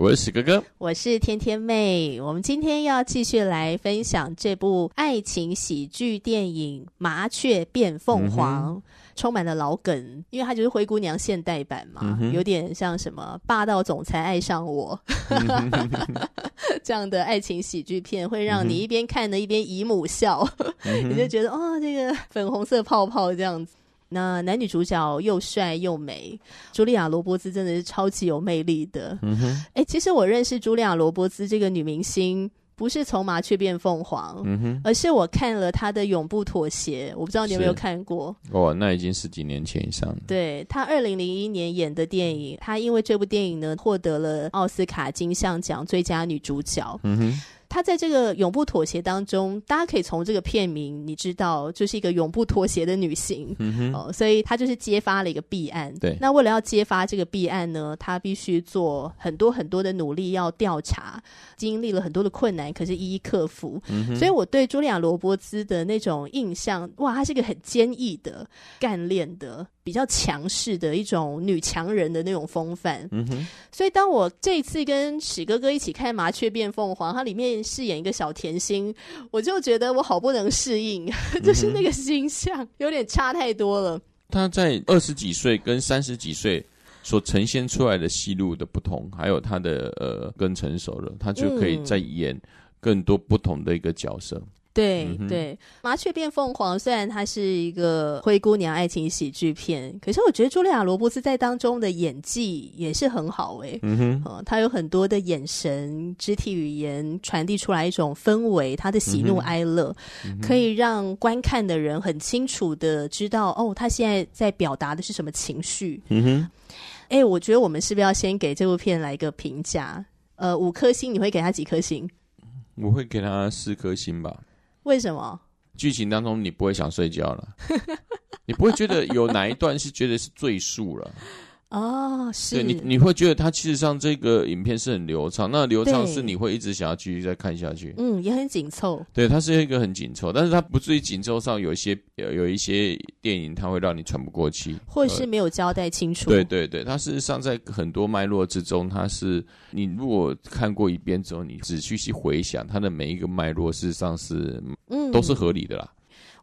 我是史哥哥，我是天天妹。我们今天要继续来分享这部爱情喜剧电影《麻雀变凤凰》，嗯，充满了老梗，因为它就是灰姑娘现代版嘛，嗯，有点像什么霸道总裁爱上我，嗯、这样的爱情喜剧片，会让你一边看的一边姨母笑，嗯、你就觉得哦，这个粉红色泡泡这样子。那男女主角又帅又美，茱莉亚·罗伯兹真的是超级有魅力的。嗯哼，哎、欸，其实我认识茱莉亚·罗伯兹这个女明星，不是从《麻雀变凤凰》，嗯哼，而是我看了她的《永不妥协》，我不知道你有没有看过。哦，那已经十几年前以上了。对，她二零零一年演的电影，她因为这部电影呢，获得了奥斯卡金像奖最佳女主角。嗯哼。她在这个永不妥协当中，大家可以从这个片名，你知道，就是一个永不妥协的女性，嗯哼，哦，所以她就是揭发了一个弊案。对，那为了要揭发这个弊案呢，她必须做很多很多的努力，要调查，经历了很多的困难，可是一一克服。嗯哼，所以我对茱莉亚·罗伯兹的那种印象，哇，她是一个很坚毅的、干练的。比较强势的一种女强人的那种风范，嗯哼。所以当我这一次跟史哥哥一起看《麻雀变凤凰》，它里面饰演一个小甜心，我就觉得我好不能适应，嗯、就是那个形象有点差太多了。他在二十几岁跟三十几岁所呈现出来的戏路的不同，还有他的呃更成熟了，他就可以再演更多不同的一个角色。对对，麻雀变凤凰虽然它是一个灰姑娘爱情喜剧片，可是我觉得茱莉亚·罗伯茨在当中的演技也是很好诶。嗯哼，呃，她有很多的眼神、肢体语言传递出来一种氛围，她的喜怒哀乐，嗯，可以让观看的人很清楚的知道哦，她现在在表达的是什么情绪。嗯哼，哎，我觉得我们是不是要先给这部片来一个评价？呃，五颗星，你会给他几颗星？我会给他四颗星吧。为什么？剧情当中你不会想睡觉了，你不会觉得有哪一段是觉得是赘述了。哦，是对你，你会觉得它其实上这个影片是很流畅，那流畅是你会一直想要继续再看下去。嗯，也很紧凑。对，它是一个很紧凑，但是它不至于紧凑上有一些有有一些电影它会让你喘不过气，或是没有交代清楚。对对对，它事实上在很多脉络之中，它是你如果看过一遍之后，你仔细去回想它的每一个脉络，事实上是嗯都是合理的啦。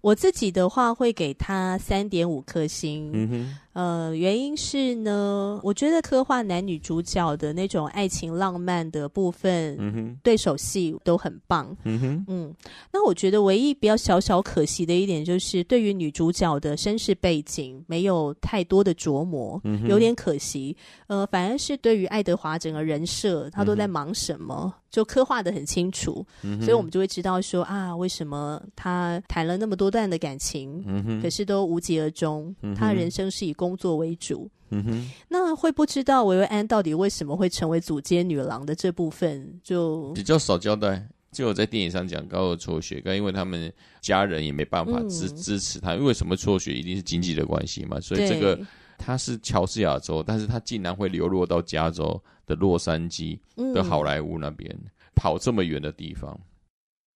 我自己的话会给他三点五颗星。嗯哼。呃，原因是呢，我觉得刻画男女主角的那种爱情浪漫的部分，对手戏都很棒，嗯哼，嗯，那我觉得唯一比较小小可惜的一点，就是对于女主角的身世背景没有太多的琢磨，嗯，有点可惜。呃，反而是对于爱德华整个人设，他都在忙什么，嗯、就刻画的很清楚，嗯，所以我们就会知道说啊，为什么他谈了那么多段的感情，嗯，可是都无疾而终，嗯，他的人生是以工作为主，嗯哼，那会不知道维维安到底为什么会成为组街女郎的这部分，就比较少交代。就我在电影上讲高二辍学，因为他们家人也没办法支、嗯、支持他，因为什么辍学一定是经济的关系嘛，所以这个他是乔治亚州，但是他竟然会流落到加州的洛杉矶的好莱坞那边、嗯，跑这么远的地方。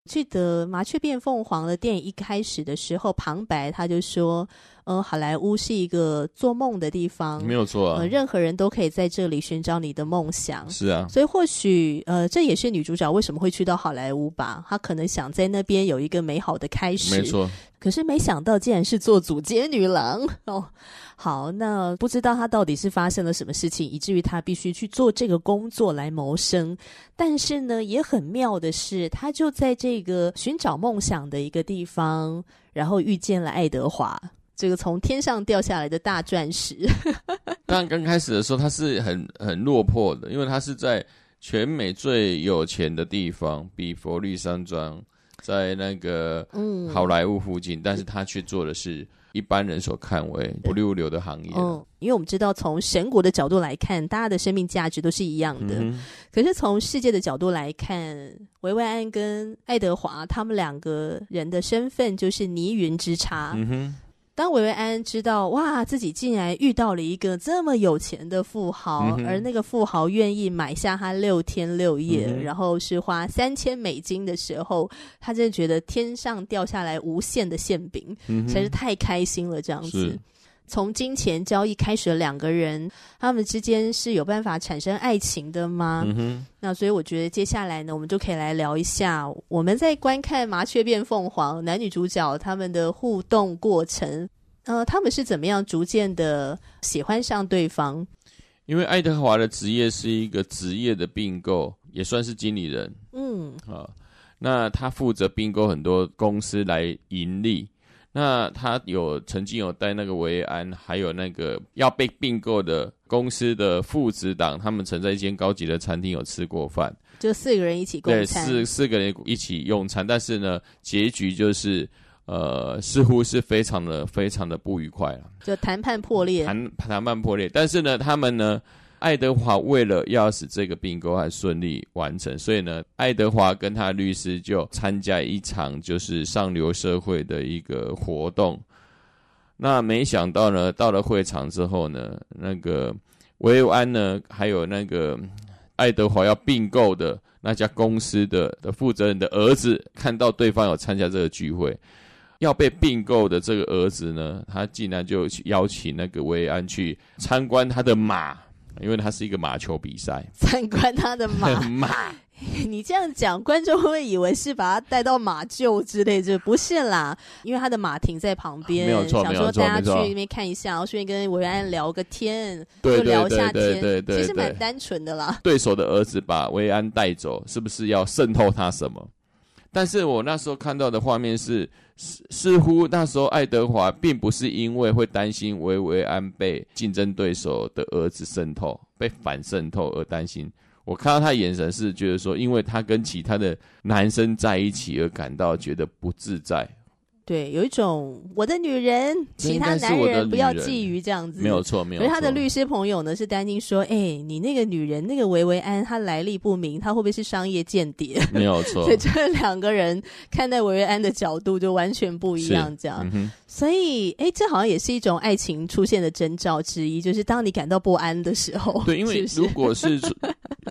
记得《麻雀变凤凰》的电影一开始的时候，旁白他就说。呃，好莱坞是一个做梦的地方，没有错啊。呃，任何人都可以在这里寻找你的梦想。是啊，所以或许呃，这也是女主角为什么会去到好莱坞吧？她可能想在那边有一个美好的开始。没错。可是没想到，竟然是做祖街女郎哦。好，那不知道她到底是发生了什么事情，以至于她必须去做这个工作来谋生。但是呢，也很妙的是，她就在这个寻找梦想的一个地方，然后遇见了爱德华。这个从天上掉下来的大钻石。但刚开始的时候，他是很很落魄的，因为他是在全美最有钱的地方，比佛利山庄在那个好莱坞附近，嗯、但是他却做的是一般人所看为不入流的行业。嗯，因为我们知道，从神国的角度来看，大家的生命价值都是一样的。嗯、可是从世界的角度来看，维维安跟爱德华他们两个人的身份就是泥云之差。嗯哼。当维维安知道哇，自己竟然遇到了一个这么有钱的富豪，嗯、而那个富豪愿意买下他六天六夜，嗯、然后是花三千美金的时候，他真的觉得天上掉下来无限的馅饼，嗯、实在是太开心了。这样子，从金钱交易开始的两个人，他们之间是有办法产生爱情的吗？嗯、那所以我觉得接下来呢，我们就可以来聊一下我们在观看《麻雀变凤凰》男女主角他们的互动过程。呃，他们是怎么样逐渐的喜欢上对方？因为爱德华的职业是一个职业的并购，也算是经理人。嗯，啊，那他负责并购很多公司来盈利。那他有曾经有带那个维安，还有那个要被并购的公司的父子党，他们曾在一间高级的餐厅有吃过饭，就四个人一起共餐，对，四四个人一起用餐，但是呢，结局就是。呃，似乎是非常的、非常的不愉快了，就谈判破裂，谈谈判破裂。但是呢，他们呢，爱德华为了要使这个并购案顺利完成，所以呢，爱德华跟他律师就参加一场就是上流社会的一个活动。那没想到呢，到了会场之后呢，那个维安呢，还有那个爱德华要并购的那家公司的的负责人的儿子，看到对方有参加这个聚会。要被并购的这个儿子呢，他竟然就邀请那个维安去参观他的马，因为他是一个马球比赛。参观他的马 马，你这样讲，观众会不会以为是把他带到马厩之类？就不是啦，因为他的马停在旁边，没有错，想说大家去那边看一下，然后顺便跟维安聊个天，就聊一下天，其实蛮单纯的啦。对手的儿子把维安带走，是不是要渗透他什么？但是我那时候看到的画面是，似似乎那时候爱德华并不是因为会担心维维安被竞争对手的儿子渗透、被反渗透而担心。我看到他眼神是觉得说，因为他跟其他的男生在一起而感到觉得不自在。对，有一种我的女人，其他男人不要觊觎这样子，没有错，没有错。而他的律师朋友呢，是担心说，哎，你那个女人，那个维维安，她来历不明，她会不会是商业间谍？没有错。所以这两个人看待维维安的角度就完全不一样，这样。嗯、所以，哎，这好像也是一种爱情出现的征兆之一，就是当你感到不安的时候。对，因为 如果是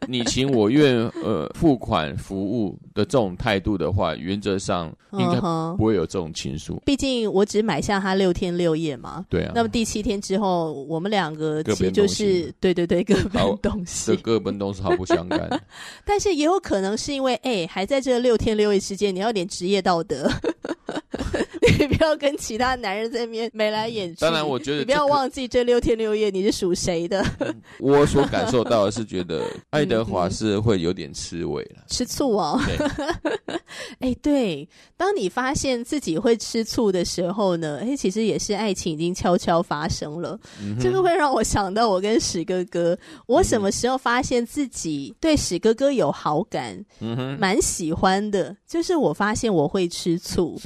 你情我愿，呃，付款服务的这种态度的话，原则上应该不会有这种情愫。毕竟我只买下他六天六夜嘛。对啊。那么第七天之后，我们两个其实就是对对对，各奔东西。这各奔东西毫不相干。但是也有可能是因为，哎，还在这六天六夜之间，你要有点职业道德。你不要跟其他男人在面眉来眼去。当然，我觉得你不要忘记这六天六夜你是属谁的。我所感受到的是，觉得 爱德华是会有点吃味了，吃醋哦。哎，对，当你发现自己会吃醋的时候呢，哎，其实也是爱情已经悄悄发生了。嗯、这个会让我想到我跟史哥哥，我什么时候发现自己对史哥哥有好感，蛮喜欢的，就是我发现我会吃醋。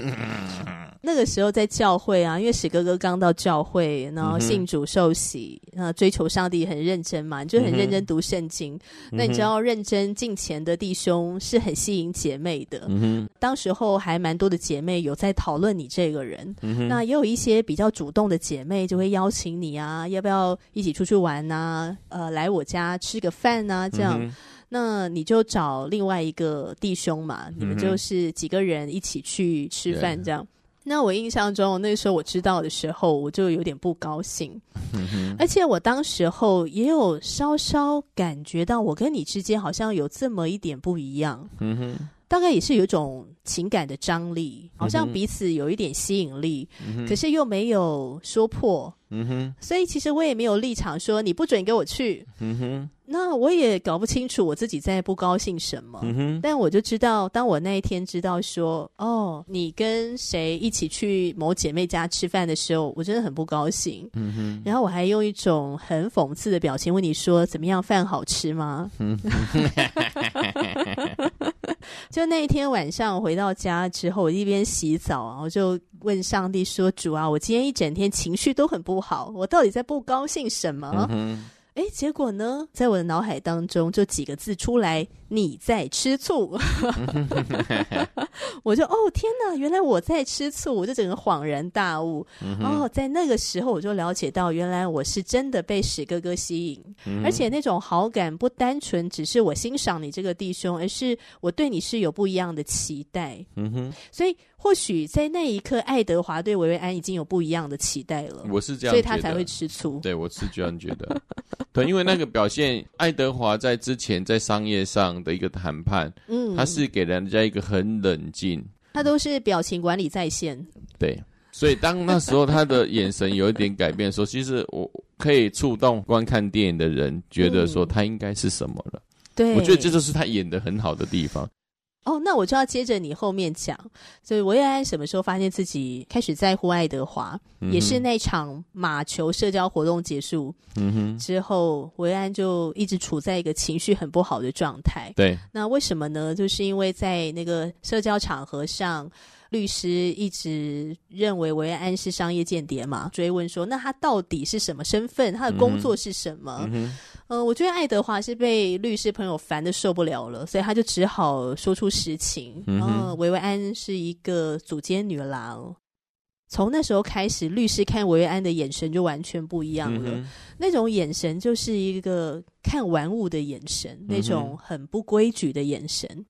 那个时候在教会啊，因为史哥哥刚到教会，然后信主受洗，然后追求上帝很认真嘛，你就很认真读圣经。嗯、那你知道认真敬虔的弟兄是很吸引姐妹的。嗯、当时候还蛮多的姐妹有在讨论你这个人，嗯、那也有一些比较主动的姐妹就会邀请你啊，要不要一起出去玩啊？呃，来我家吃个饭啊，这样。嗯那你就找另外一个弟兄嘛，你们就是几个人一起去吃饭这样。嗯、那我印象中，那时候我知道的时候，我就有点不高兴，嗯、而且我当时候也有稍稍感觉到，我跟你之间好像有这么一点不一样。嗯哼大概也是有一种情感的张力，好像彼此有一点吸引力，嗯、可是又没有说破。嗯哼，所以其实我也没有立场说你不准给我去。嗯哼，那我也搞不清楚我自己在不高兴什么。嗯哼，但我就知道，当我那一天知道说，哦，你跟谁一起去某姐妹家吃饭的时候，我真的很不高兴。嗯哼，然后我还用一种很讽刺的表情问你说，怎么样，饭好吃吗？就那一天晚上回到家之后，我一边洗澡然后就问上帝说：“主啊，我今天一整天情绪都很不好，我到底在不高兴什么？”嗯哎，结果呢，在我的脑海当中就几个字出来：“你在吃醋。”我就哦天哪，原来我在吃醋，我就整个恍然大悟。嗯、哦，在那个时候我就了解到，原来我是真的被史哥哥吸引，嗯、而且那种好感不单纯只是我欣赏你这个弟兄，而是我对你是有不一样的期待。嗯哼，所以。或许在那一刻，爱德华对维维安已经有不一样的期待了。我是这样，所以他才会吃醋。对，我是这样觉得。对，因为那个表现，爱德华在之前在商业上的一个谈判，嗯，他是给人家一个很冷静，他都是表情管理在线。对，所以当那时候他的眼神有一点改变的时候，其实我可以触动观看电影的人，觉得说他应该是什么了。对，我觉得这就是他演的很好的地方。哦，那我就要接着你后面讲。所以维维安什么时候发现自己开始在乎爱德华？嗯、也是那场马球社交活动结束、嗯、之后，维维安就一直处在一个情绪很不好的状态。对，那为什么呢？就是因为在那个社交场合上，律师一直认为维维安是商业间谍嘛，追问说，那他到底是什么身份？他的工作是什么？嗯呃，我觉得爱德华是被律师朋友烦的受不了了，所以他就只好说出实情。嗯哼，呃，维维安是一个组间女郎。从那时候开始，律师看维维安的眼神就完全不一样了。嗯，那种眼神就是一个看玩物的眼神，嗯，那种很不规矩的眼神。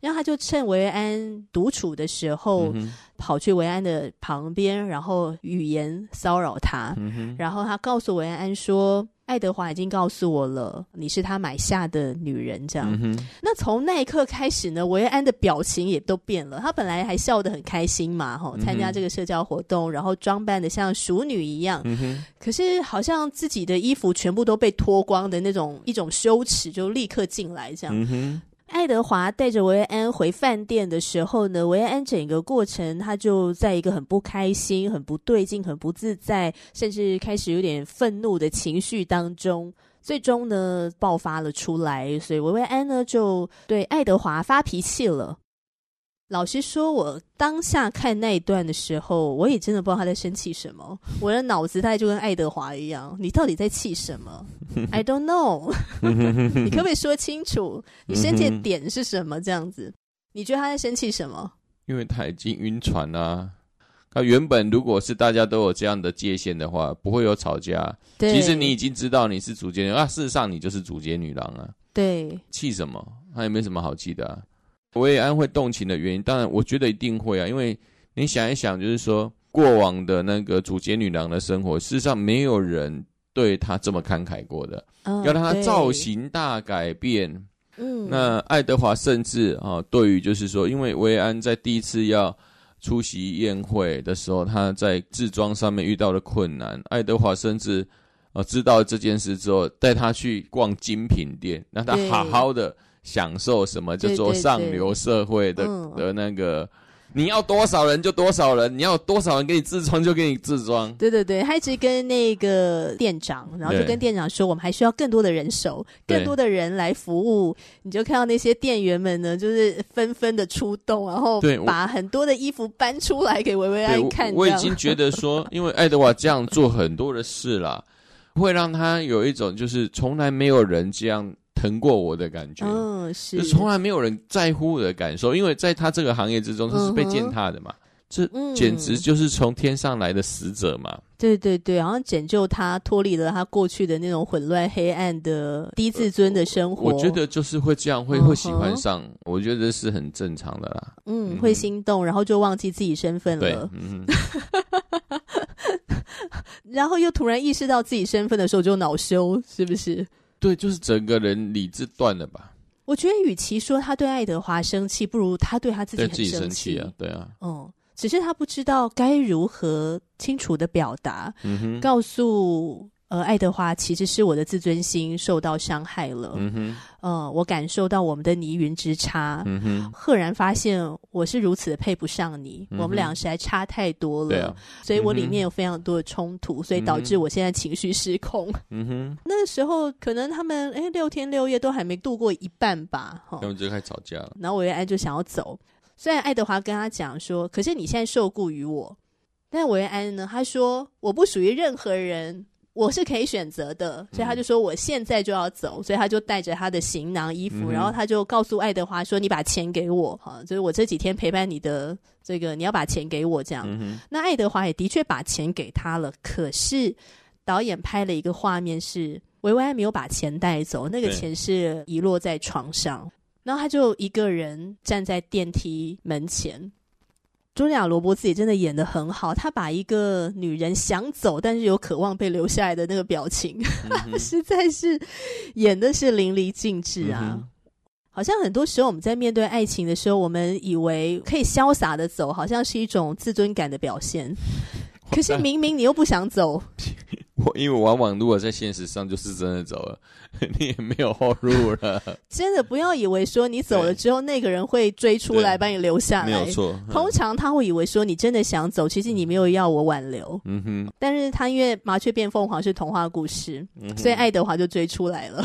然后他就趁维维安独处的时候，嗯、跑去维安的旁边，然后语言骚扰他。嗯、然后他告诉维安说：“爱德华已经告诉我了，你是他买下的女人。”这样。嗯、那从那一刻开始呢，维安的表情也都变了。他本来还笑得很开心嘛，哈，参加这个社交活动，然后装扮的像淑女一样。嗯、可是好像自己的衣服全部都被脱光的那种一种羞耻，就立刻进来这样。爱德华带着维安回饭店的时候呢，维安整个过程他就在一个很不开心、很不对劲、很不自在，甚至开始有点愤怒的情绪当中，最终呢爆发了出来，所以维维安呢就对爱德华发脾气了。老实说，我当下看那一段的时候，我也真的不知道他在生气什么。我的脑子大概就跟爱德华一样，你到底在气什么？I don't know。你可不可以说清楚？你生气的点是什么？这样子，你觉得他在生气什么？因为他已经晕船啦。他原本如果是大家都有这样的界限的话，不会有吵架。对其实你已经知道你是主角啊，事实上你就是主角女郎啊。对，气什么？他也没什么好气的啊。维安会动情的原因，当然我觉得一定会啊，因为你想一想，就是说过往的那个主角女郎的生活，事实上没有人对她这么慷慨过的，哦、要让她造型大改变。嗯，那爱德华甚至啊，对于就是说，因为维安在第一次要出席宴会的时候，他在制装上面遇到了困难，爱德华甚至啊知道这件事之后，带他去逛精品店，让他好好的。享受什么叫做上流社会的的那个？嗯、你要多少人就多少人，你要多少人给你自装就给你自装。对对对，他一直跟那个店长，然后就跟店长说，我们还需要更多的人手，更多的人来服务。你就看到那些店员们呢，就是纷纷的出动，然后把很多的衣服搬出来给维维安看。我，我已经觉得说，因为爱德华这样做很多的事啦，会让他有一种就是从来没有人这样。疼过我的感觉，嗯，是，就从来没有人在乎我的感受，因为在他这个行业之中，他是被践踏的嘛，嗯、这简直就是从天上来的使者嘛。对对对，好像拯救他脱离了他过去的那种混乱黑暗的低自尊的生活。我觉得就是会这样，会会喜欢上，我觉得是很正常的啦。嗯，嗯会心动，然后就忘记自己身份了。嗯，然后又突然意识到自己身份的时候，就恼羞，是不是？对，就是整个人理智断了吧？我觉得，与其说他对爱德华生气，不如他对他自己很生气，生气啊！对啊，嗯，只是他不知道该如何清楚的表达，嗯，告诉呃，爱德华其实是我的自尊心受到伤害了。嗯哼，呃，我感受到我们的泥云之差。嗯哼，赫然发现我是如此的配不上你，嗯、我们俩实在差太多了。所以我里面有非常多的冲突，嗯、所以导致我现在情绪失控。嗯哼，那个时候可能他们哎六天六夜都还没度过一半吧，哈，他们就开始吵架了。然后维安就想要走，虽然爱德华跟他讲说，可是你现在受雇于我，但维安呢，他说我不属于任何人。我是可以选择的，所以他就说我现在就要走，嗯、所以他就带着他的行囊、衣服，嗯、然后他就告诉爱德华说：“你把钱给我，哈，就是我这几天陪伴你的这个，你要把钱给我。”这样，嗯、那爱德华也的确把钱给他了。可是导演拍了一个画面是维维安没有把钱带走，那个钱是遗落在床上，然后他就一个人站在电梯门前。茱莉亚·罗伯茨也真的演得很好，她把一个女人想走但是有渴望被留下来的那个表情，嗯、实在是演的是淋漓尽致啊！嗯、好像很多时候我们在面对爱情的时候，我们以为可以潇洒的走，好像是一种自尊感的表现，可是 明明你又不想走。我因为往往如果在现实上就是真的走了，你也没有后路了。真的不要以为说你走了之后，那个人会追出来把你留下来。没有错。通常他会以为说你真的想走，其实你没有要我挽留。嗯哼。但是他因为麻雀变凤凰是童话故事，嗯、所以爱德华就追出来了。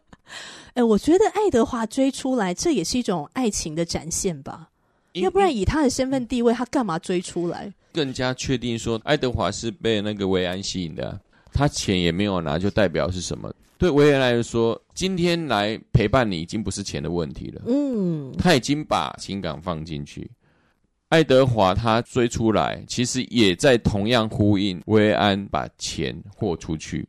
哎，我觉得爱德华追出来，这也是一种爱情的展现吧。要不然以他的身份地位，他干嘛追出来？更加确定说，爱德华是被那个维安吸引的，他钱也没有拿，就代表是什么？对维安来说，今天来陪伴你已经不是钱的问题了。嗯，他已经把情感放进去。爱德华他追出来，其实也在同样呼应薇安把钱豁出去。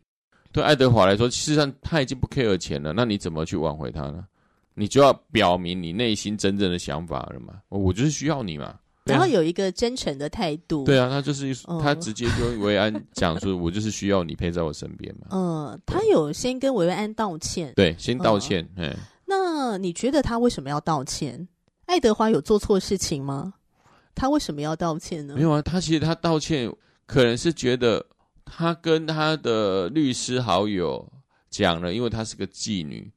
对爱德华来说，事实上他已经不 care 钱了，那你怎么去挽回他呢？你就要表明你内心真正的想法了嘛？我就是需要你嘛。然后有一个真诚的态度。对啊，他就是他直接跟维安讲说：“我就是需要你陪在我身边嘛。”嗯，他有先跟维安道歉。对，先道歉。嗯，那你觉得他为什么要道歉？爱德华有做错事情吗？他为什么要道歉呢？没有啊，他其实他道歉可能是觉得他跟他的律师好友讲了，因为他是个妓女。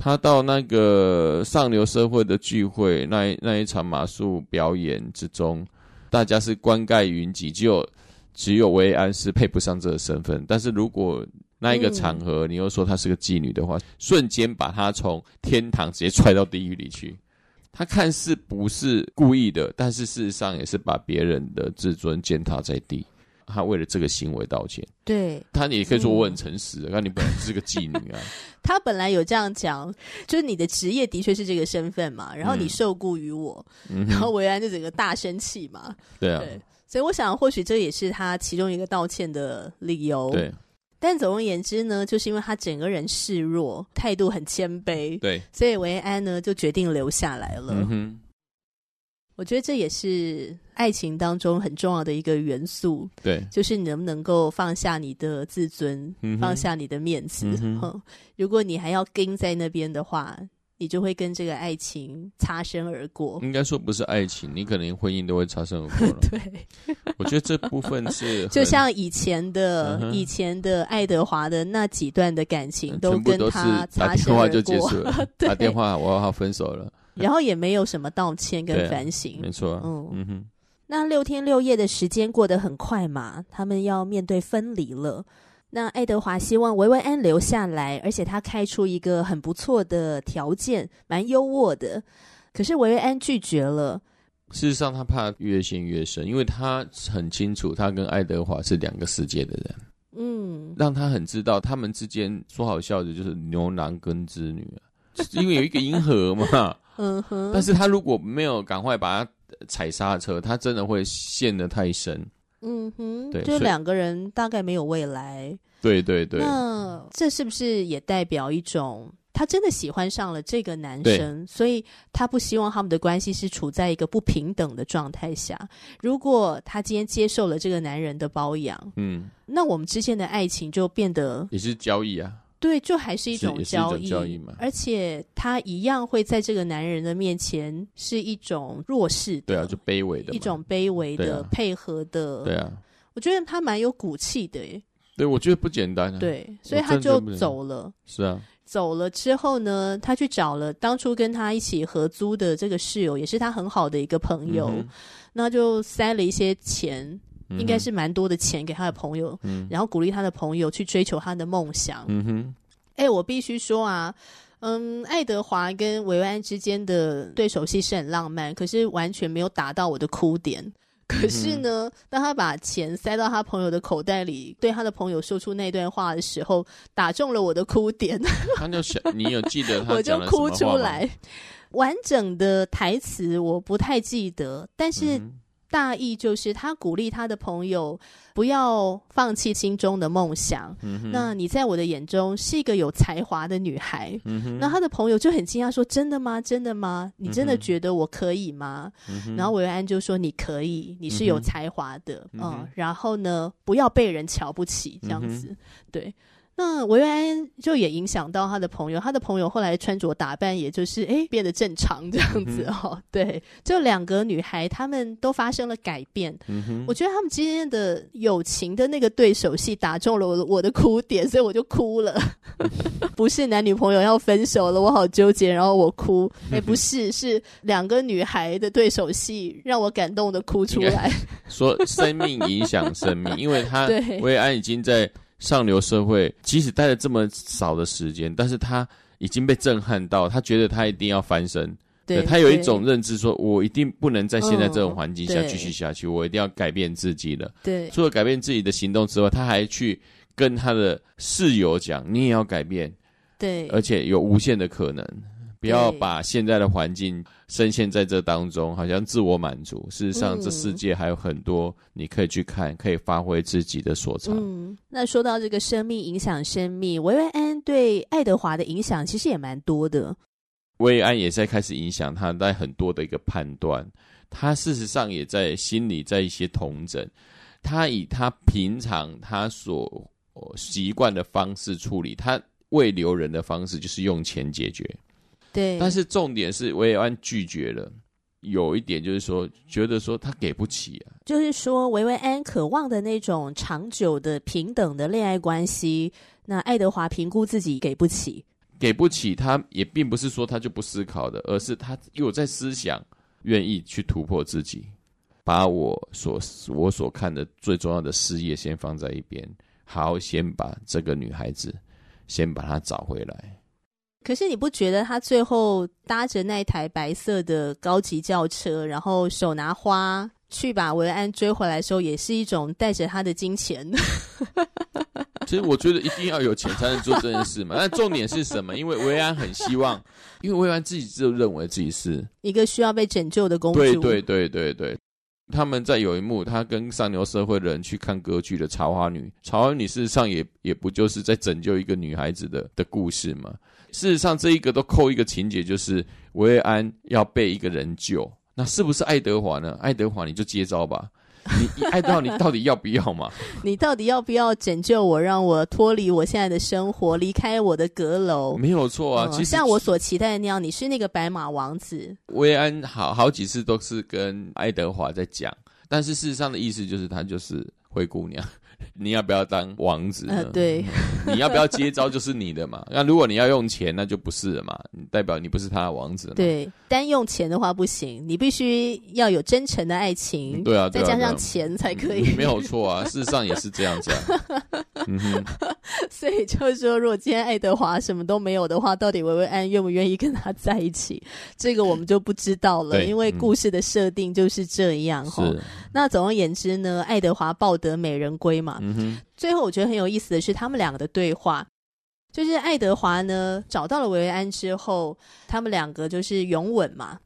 他到那个上流社会的聚会，那那一场马术表演之中，大家是冠盖云集，只有只有薇安是配不上这个身份。但是如果那一个场合，你又说她是个妓女的话，嗯、瞬间把她从天堂直接踹到地狱里去。她看似不是故意的，但是事实上也是把别人的自尊践踏在地。他为了这个行为道歉，对他也可以说我很诚实的，那、嗯、你本来是个妓女啊。他本来有这样讲，就是你的职业的确是这个身份嘛，然后你受雇于我，嗯、然后维安就整个大生气嘛。对啊对，所以我想或许这也是他其中一个道歉的理由。对，但总而言之呢，就是因为他整个人示弱，态度很谦卑，对，所以维安呢就决定留下来了。嗯哼。我觉得这也是爱情当中很重要的一个元素，对，就是你能不能够放下你的自尊，嗯、放下你的面子。嗯、哼如果你还要跟在那边的话，你就会跟这个爱情擦身而过。应该说不是爱情，你可能婚姻都会擦身而过了。对，我觉得这部分是 就像以前的、嗯、以前的爱德华的那几段的感情，都跟他擦身而过，打电话就结束了，打电话我要分手了。然后也没有什么道歉跟反省，没错。嗯嗯哼，那六天六夜的时间过得很快嘛，他们要面对分离了。那爱德华希望维维安留下来，而且他开出一个很不错的条件，蛮优渥的。可是维维安拒绝了。事实上，他怕越陷越深，因为他很清楚，他跟爱德华是两个世界的人。嗯，让他很知道，他们之间说好笑的就是牛郎跟织女啊，因为有一个银河嘛。嗯哼，但是他如果没有赶快把他踩刹车，他真的会陷得太深。嗯哼，对，就两个人大概没有未来。对对对，那这是不是也代表一种他真的喜欢上了这个男生，所以他不希望他们的关系是处在一个不平等的状态下。如果他今天接受了这个男人的包养，嗯，那我们之间的爱情就变得也是交易啊。对，就还是一种交易，交易嘛，而且他一样会在这个男人的面前是一种弱势的，对啊，就卑微的，一种卑微的、啊、配合的，对啊，我觉得他蛮有骨气的耶。对，我觉得不简单啊。对，所以他就走了。是啊，走了之后呢，他去找了当初跟他一起合租的这个室友，也是他很好的一个朋友，嗯、那就塞了一些钱，嗯、应该是蛮多的钱给他的朋友，嗯、然后鼓励他的朋友去追求他的梦想。嗯哼，哎、欸，我必须说啊，嗯，爱德华跟维维安之间的对手戏是很浪漫，可是完全没有打到我的哭点。可是呢，当他把钱塞到他朋友的口袋里，对他的朋友说出那段话的时候，打中了我的哭点。他就想，你有记得他？我就哭出来。完整的台词我不太记得，但是。嗯大意就是他鼓励他的朋友不要放弃心中的梦想。嗯、那你在我的眼中是一个有才华的女孩。嗯、那他的朋友就很惊讶说：“真的吗？真的吗？你真的觉得我可以吗？”嗯、然后维维安就说：“你可以，你是有才华的。嗯”嗯，然后呢，不要被人瞧不起，这样子。嗯、对。那维维安就也影响到他的朋友，他的朋友后来穿着打扮，也就是哎变得正常这样子哦。嗯、对，就两个女孩，她们都发生了改变。嗯、我觉得他们之间的友情的那个对手戏打中了我我的哭点，所以我就哭了。不是男女朋友要分手了，我好纠结，然后我哭。哎，不是，是两个女孩的对手戏让我感动的哭出来。说生命影响生命，因为他维 维安已经在。上流社会，即使待了这么少的时间，但是他已经被震撼到，他觉得他一定要翻身。对，对他有一种认知说，说我一定不能在现在这种环境下继续下去，哦、我一定要改变自己了。对，除了改变自己的行动之外，他还去跟他的室友讲，你也要改变。对，而且有无限的可能。不要把现在的环境深陷在这当中，好像自我满足。事实上，这世界还有很多你可以去看，可以发挥自己的所长。嗯，那说到这个生命影响生命，维维安对爱德华的影响其实也蛮多的。维维安也在开始影响他，在很多的一个判断。他事实上也在心里在一些同整。他以他平常他所习惯的方式处理，他未留人的方式就是用钱解决。对，但是重点是维维安拒绝了，有一点就是说，觉得说他给不起啊，就是说维维安渴望的那种长久的平等的恋爱关系，那爱德华评估自己给不起，给不起，他也并不是说他就不思考的，而是他有在思想，愿意去突破自己，把我所我所看的最重要的事业先放在一边，好，先把这个女孩子先把她找回来。可是你不觉得他最后搭着那台白色的高级轿车，然后手拿花去把维安追回来的时候，也是一种带着他的金钱？其实我觉得一定要有钱才能做这件事嘛。但重点是什么？因为维安很希望，因为维安自己就认为自己是一个需要被拯救的公主。对对对对对。他们在有一幕，他跟上流社会的人去看歌剧的《茶花女》，《茶花女》事实上也也不就是在拯救一个女孩子的的故事嘛。事实上，这一个都扣一个情节，就是维维安要被一个人救，那是不是爱德华呢？爱德华，你就接招吧。你爱到你到底要不要嘛？你到底要不要拯救我，让我脱离我现在的生活，离开我的阁楼？没有错啊，嗯、其实像我所期待的那样，你是那个白马王子。薇安好好几次都是跟爱德华在讲，但是事实上的意思就是他就是灰姑娘。你要不要当王子呢？呃、对，你要不要接招就是你的嘛。那如果你要用钱，那就不是了嘛。代表你不是他的王子嘛。对，单用钱的话不行，你必须要有真诚的爱情。对啊，对啊，再加上钱才可以。嗯、没有错啊，事实上也是这样子啊。嗯哼。所以就是说，如果今天爱德华什么都没有的话，到底薇薇安愿不愿意跟他在一起？这个我们就不知道了，因为故事的设定就是这样哈。嗯、那总而言之呢，爱德华抱得美人归嘛。嗯哼。最后我觉得很有意思的是，他们两个的对话，就是爱德华呢找到了维维安之后，他们两个就是拥吻嘛。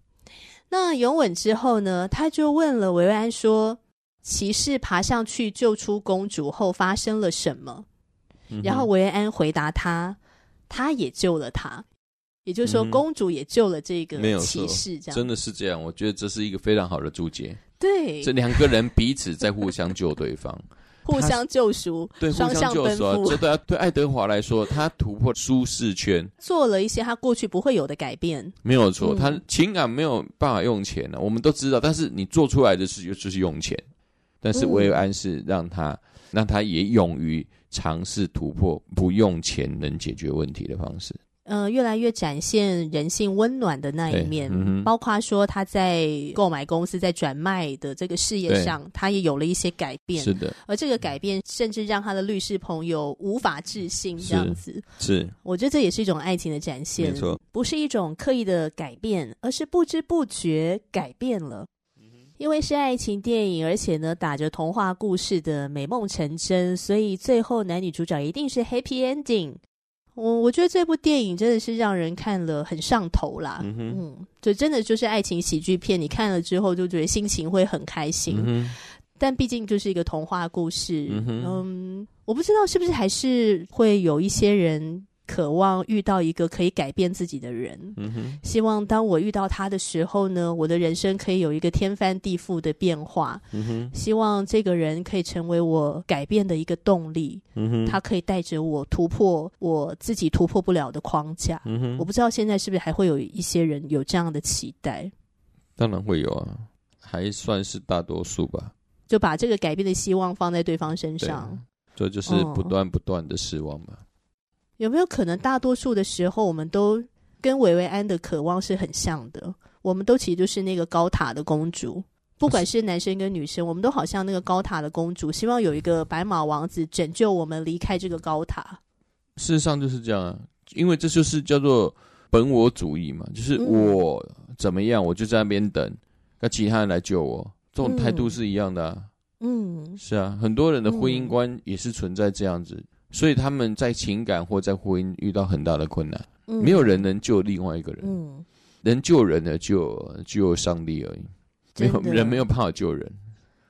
那拥吻之后呢，他就问了维维安说：“骑士爬上去救出公主后发生了什么？”然后维安回答他，他也救了他，也就是说，公主也救了这个骑士。这样真的是这样，我觉得这是一个非常好的注解。对，这两个人彼此在互相救对方，互相救赎，对，双向奔赴。这对啊，对爱德华来说，他突破舒适圈，做了一些他过去不会有的改变。没有错，他情感没有办法用钱了，我们都知道。但是你做出来的事就是用钱。但是维维安是让他、嗯、让他也勇于尝试突破，不用钱能解决问题的方式。呃，越来越展现人性温暖的那一面，嗯、包括说他在购买公司在转卖的这个事业上，他也有了一些改变。是的，而这个改变甚至让他的律师朋友无法置信，这样子是。是，我觉得这也是一种爱情的展现，没错，不是一种刻意的改变，而是不知不觉改变了。因为是爱情电影，而且呢，打着童话故事的美梦成真，所以最后男女主角一定是 happy ending。我我觉得这部电影真的是让人看了很上头啦，嗯就真的就是爱情喜剧片，你看了之后就觉得心情会很开心。但毕竟就是一个童话故事，嗯，我不知道是不是还是会有一些人。渴望遇到一个可以改变自己的人，嗯哼，希望当我遇到他的时候呢，我的人生可以有一个天翻地覆的变化，嗯哼，希望这个人可以成为我改变的一个动力，嗯哼，他可以带着我突破我自己突破不了的框架，嗯哼，我不知道现在是不是还会有一些人有这样的期待？当然会有啊，还算是大多数吧，就把这个改变的希望放在对方身上，这就，就是不断不断的失望嘛。有没有可能，大多数的时候，我们都跟维维安的渴望是很像的？我们都其实就是那个高塔的公主，不管是男生跟女生，我们都好像那个高塔的公主，希望有一个白马王子拯救我们离开这个高塔。事实上就是这样啊，因为这就是叫做本我主义嘛，就是我怎么样，我就在那边等，那其他人来救我，这种态度是一样的啊。嗯，是啊，很多人的婚姻观也是存在这样子。所以他们在情感或在婚姻遇到很大的困难，嗯、没有人能救另外一个人，嗯、能救人的就只有上帝而已，没有人没有办法救人。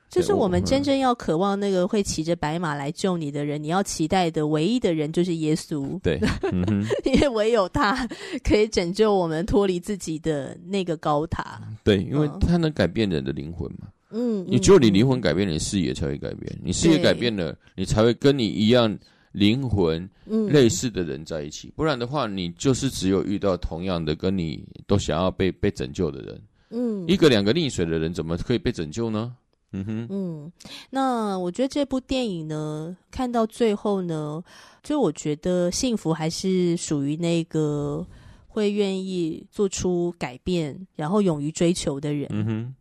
就是我们真正要渴望那个会骑着白马来救你的人，你要期待的唯一的人就是耶稣。对，嗯、因为唯有他可以拯救我们脱离自己的那个高塔。对，因为他能改变人的灵魂嘛。嗯，你只有你灵魂改变，你视野才会改变。你视野改变了，你才会跟你一样。灵魂类似的人在一起，嗯、不然的话，你就是只有遇到同样的跟你都想要被被拯救的人。嗯，一个两个溺水的人怎么可以被拯救呢？嗯哼，嗯，那我觉得这部电影呢，看到最后呢，就我觉得幸福还是属于那个会愿意做出改变，然后勇于追求的人。嗯哼。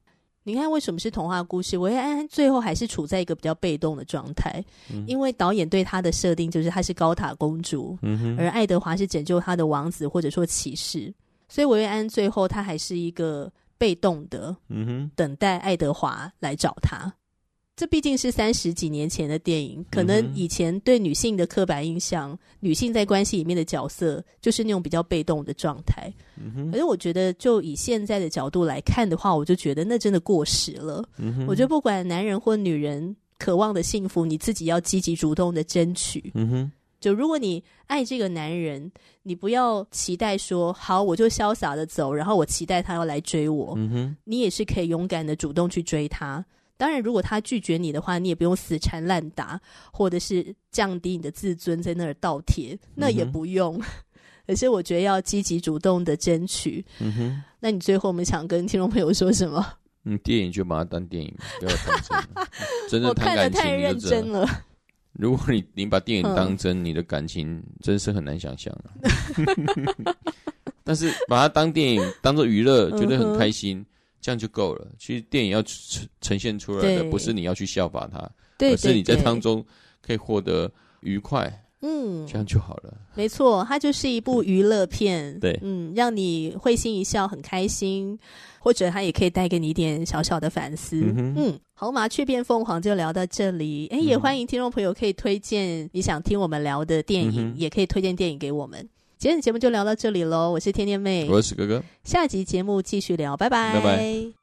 你看，为什么是童话故事？维维安最后还是处在一个比较被动的状态，嗯、因为导演对他的设定就是她是高塔公主，嗯、而爱德华是拯救她的王子或者说骑士，所以维维安最后她还是一个被动的，嗯、等待爱德华来找他。这毕竟是三十几年前的电影，可能以前对女性的刻板印象，嗯、女性在关系里面的角色就是那种比较被动的状态。可是我觉得，就以现在的角度来看的话，我就觉得那真的过时了。嗯，我觉得不管男人或女人渴望的幸福，你自己要积极主动的争取。嗯哼，就如果你爱这个男人，你不要期待说好我就潇洒的走，然后我期待他要来追我。嗯哼，你也是可以勇敢的主动去追他。当然，如果他拒绝你的话，你也不用死缠烂打，或者是降低你的自尊，在那儿倒贴，那也不用。可是我觉得要积极主动的争取。嗯哼，那你最后我们想跟听众朋友说什么？嗯，电影就把它当电影，不要当真。真的看得太认真了。如果你你把电影当真，你的感情真是很难想象啊。但是把它当电影，当做娱乐，觉得很开心。这样就够了。其实电影要呈呈现出来的，不是你要去效法它，而是你在当中可以获得愉快。嗯，这样就好了。没错，它就是一部娱乐片。对，嗯，让你会心一笑，很开心，或者它也可以带给你一点小小的反思。嗯，嗯，好，麻雀变凤凰就聊到这里。哎，也欢迎听众朋友可以推荐你想听我们聊的电影，嗯、也可以推荐电影给我们。今天的节目就聊到这里喽，我是天天妹，我是哥哥，下集节目继续聊，拜拜，拜拜。